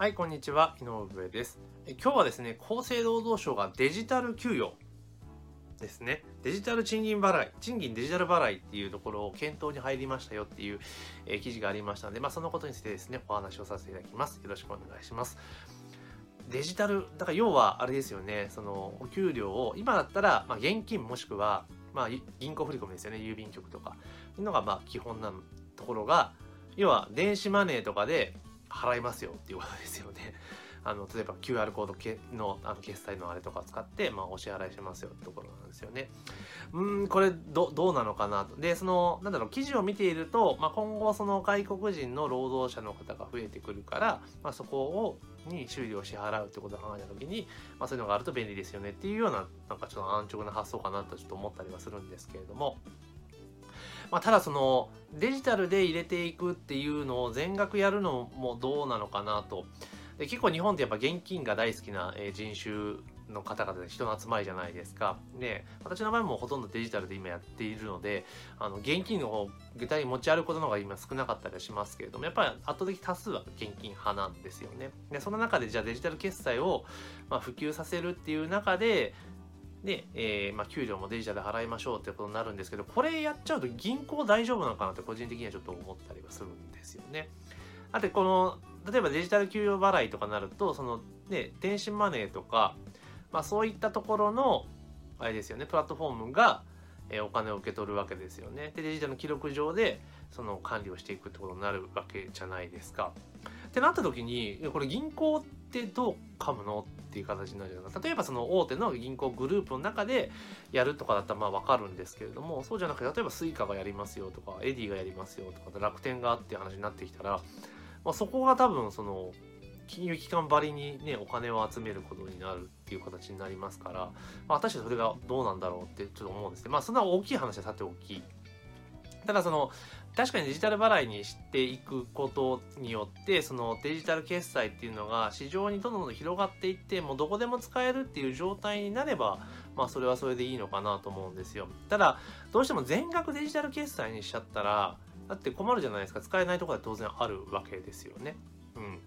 はい、こんにちは。井上です。今日はですね、厚生労働省がデジタル給与ですね。デジタル賃金払い、賃金デジタル払いっていうところを検討に入りましたよっていう、え記事がありましたので、まあ、そのことについてですね、お話をさせていただきます。よろしくお願いします。デジタル、だから要はあれですよね、そのお給料を、今だったら、まあ、現金もしくは、まあ、銀行振込ですよね、郵便局とか、いうのがまあ基本なところが、要は電子マネーとかで払いますよっていうことですよね。あの例えば QR コードけのあの決済のあれとかを使って、まあ、お支払いしますよってところなんですよね。うんこれどどうなのかなと。でそのなんだろう記事を見ていると、まあ、今後その外国人の労働者の方が増えてくるから、まあ、そこをに収入を支払うってことを考えた時に、まあ、そういうのがあると便利ですよねっていうようななんかちょっと安直な発想かなとちょっと思ったりはするんですけれども。まあ、ただそのデジタルで入れていくっていうのを全額やるのもどうなのかなと。で結構日本ってやっぱ現金が大好きな人種の方々で人の集まりじゃないですか。で、私の場合もほとんどデジタルで今やっているので、あの現金の方、具体に持ち歩くことの方が今少なかったりはしますけれども、やっぱり圧倒的多数は現金派なんですよね。で、その中でじゃあデジタル決済を、まあ、普及させるっていう中で、で、えーまあ、給料もデジタルで払いましょうってことになるんですけど、これやっちゃうと銀行大丈夫なのかなって個人的にはちょっと思ったりはするんですよね。だってこの、例えばデジタル給与払いとかなると、そのね、電子マネーとか、まあそういったところの、あれですよね、プラットフォームが、えーお金を受け取るわけですよね。で、デジタルの記録上で、その管理をしていくってことになるわけじゃないですか。ってなった時に、これ銀行ってどう噛むの？っっていう形になるじゃないですか。例えばその大手の銀行グループの中でやるとかだったらまあわかるんですけれども、そうじゃなくて、例えば Suica がやりますよとか、 Edy がやりますよとか、楽天がっていう話になってきたら、まあ、そこが多分その金融機関ばりにねお金を集めることになるっていう形になりますから、まあ、果たしてそれがどうなんだろうってちょっと思うんですねまあそんな大きい話はさておきただその確かにデジタル払いにしていくことによってそのデジタル決済っていうのが市場にどんどん広がっていってもうどこでも使えるっていう状態になればまあそれはそれでいいのかなと思うんですよ。ただどうしても全額デジタル決済にしちゃったらだって困るじゃないですか。使えないところは当然あるわけですよね。うん。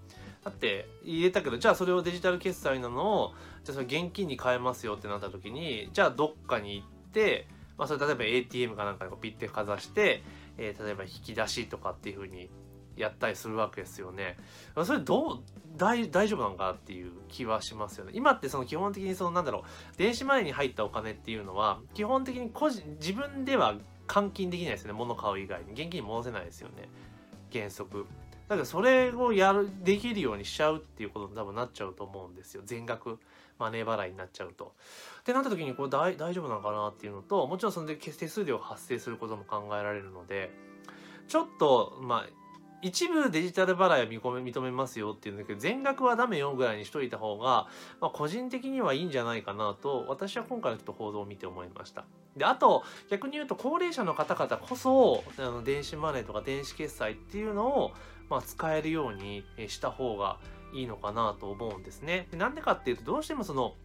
だって入れたけどじゃあそれをデジタル決済なのをじゃあそれ現金に変えますよってなった時にじゃあどっかに行ってまあ、それ例えば ATM かなんかでピッてかざして、えー例えば引き出しとかっていう風にやったりするわけですよね。それどう大丈夫なのかなっていう気はしますよね。今ってその基本的にそのなんだろう電子マネーに入ったお金っていうのは基本的に個人自分では換金できないですよね。物買う以外に現金に戻せないですよね。原則。だからそれをやるできるようにしちゃうっていうことに多分なっちゃうと思うんですよ。全額マネー払いになっちゃうと。ってなった時にこれ大丈夫なのかなっていうのともちろんそれで手数料発生することも考えられるのでちょっとまあ一部デジタル払いは認め認めますよっていうんだけど全額はダメよぐらいにしといた方が、まあ、個人的にはいいんじゃないかなと私は今回のちょっと報道を見て思いました。であと逆に言うと高齢者の方々こそあの電子マネーとか電子決済っていうのを、まあ、使えるようにした方がいいのかなと思うんですね。なんでかっていうとどうしてもその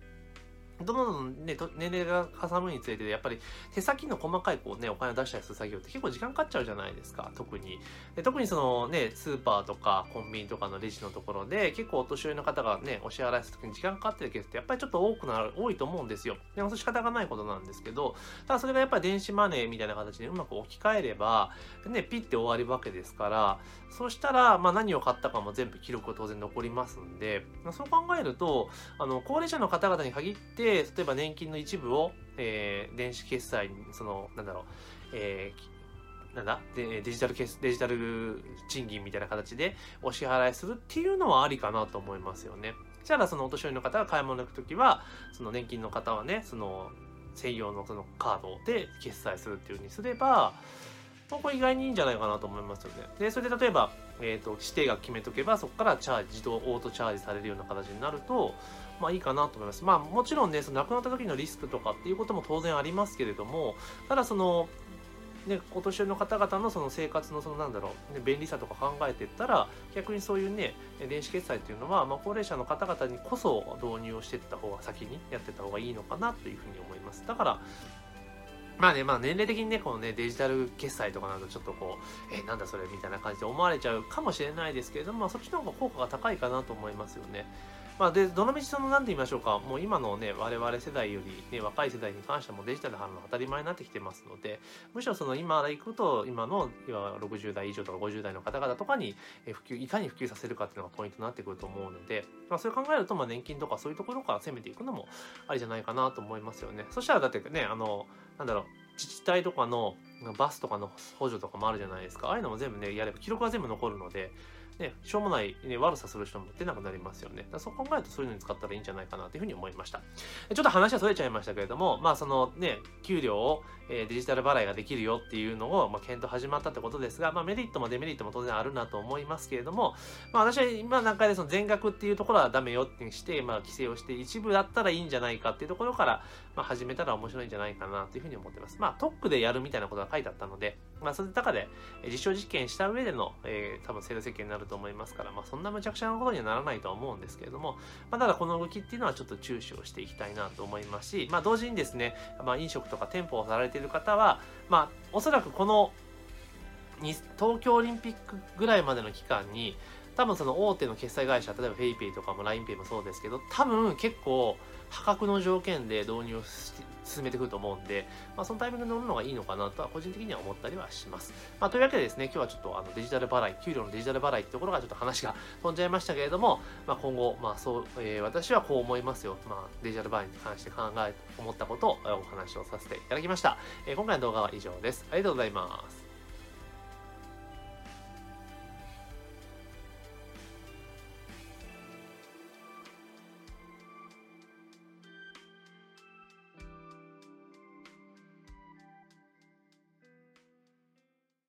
どんどんね、年齢がかさむにつれて、やっぱり手先の細かいこうね、お金を出したりする作業って結構時間かかっちゃうじゃないですか、特に。で特にそのね、スーパーとかコンビニとかのレジのところで、結構お年寄りの方がね、お支払いするときに時間かかってるケースってやっぱりちょっと多くなる、多いと思うんですよ。でも仕方がないことなんですけど、ただそれがやっぱり電子マネーみたいな形でうまく置き換えれば、ね、ピッて終わるわけですから、そうしたら、まあ何を買ったかも全部記録が当然残りますんで、まあそう考えると、あの、高齢者の方々に限って、で例えば年金の一部を、えー電子決済に、その、なんだろう、えーなんだ？でデジタルデジタル賃金みたいな形でお支払いするっていうのはありかなと思いますよね。じゃあそのお年寄りの方が買い物に行くときは、その年金の方はね、その専用のそのカードで決済するっていうふうにすれば、まあこ意外にいいんじゃないかなと思いますよね。で、それで例えば、えっ、と、指定額決めとけば、そこからチャージ、自動オートチャージされるような形になると、まあいいかなと思います。まあもちろんね、その亡くなった時のリスクとかっていうことも当然ありますけれども、ただその、ね、お年寄りの方々のその生活のそのなんだろう、ね、便利さとか考えていったら逆にそういうね電子決済っていうのは、まあ、高齢者の方々にこそ導入をしていった方が先にやってた方がいいのかなというふうに思いますだからまあね、まあ年齢的にね、このね、デジタル決済とかなるとちょっとこう、え、なんだそれみたいな感じで思われちゃうかもしれないですけれども、まあ、そっちの方が効果が高いかなと思いますよね。まあ、で、どのみちその、なんて言いましょうか、もう今のね、我々世代より、ね、若い世代に関してもデジタル貼るの当たり前になってきてますので、むしろその今で行くと、今の、今60代以上とか50代の方々とかに、普及、いかに普及させるかっていうのがポイントになってくると思うので、まあ、それ考えると、まあ、年金とかそういうところから攻めていくのもありじゃないかなと思いますよね。そしたら、だってね、あの、なんだろう、自治体とかのバスとかの補助とかもあるじゃないですか。ああいうのも全部ね、やれば記録は全部残るので、ね、しょうもない、ね、悪さする人も出なくなりますよね。そう考えるとそういうのに使ったらいいんじゃないかなというふうに思いました。ちょっと話はそれちゃいましたけれども、まあそのね、給料を、えー、デジタル払いができるよっていうのを、まあ、検討始まったってことですが、まあメリットもデメリットも当然あるなと思いますけれども、まあ私は今段階でその全額っていうところはダメよってして、まあ規制をして一部だったらいいんじゃないかっていうところから、まあ始めたら面白いんじゃないかなというふうに思ってます。まあ特区でやるみたいなことが書いてあったので、まあそれの中で実証実験した上での、えー、多分制度設計になると思いますから、まあそんなむちゃくちゃなことにはならないとは思うんですけれども、まあ、ただこの動きっていうのはちょっと注視をしていきたいなと思いますし、まあ、同時にですね、まあ、飲食とか店舗をされている方は、まあ、おそらくこの東京オリンピックぐらいまでの期間に多分その大手の決済会社例えば PayPay とかも LINEPay もそうですけど多分結構破格の条件で導入を進めてくると思うんで、まあ、そのタイミングに乗るのがいいのかなとは個人的には思ったりはします。まあ、というわけでですね、今日はちょっとあのデジタル払い、給料のデジタル払いってところがちょっと話が飛んじゃいましたけれども、まあ、今後、まあそうえー、私はこう思いますよ。まあ、デジタル払いに関して考え、思ったことをお話をさせていただきました。えー、今回の動画は以上です。ありがとうございます。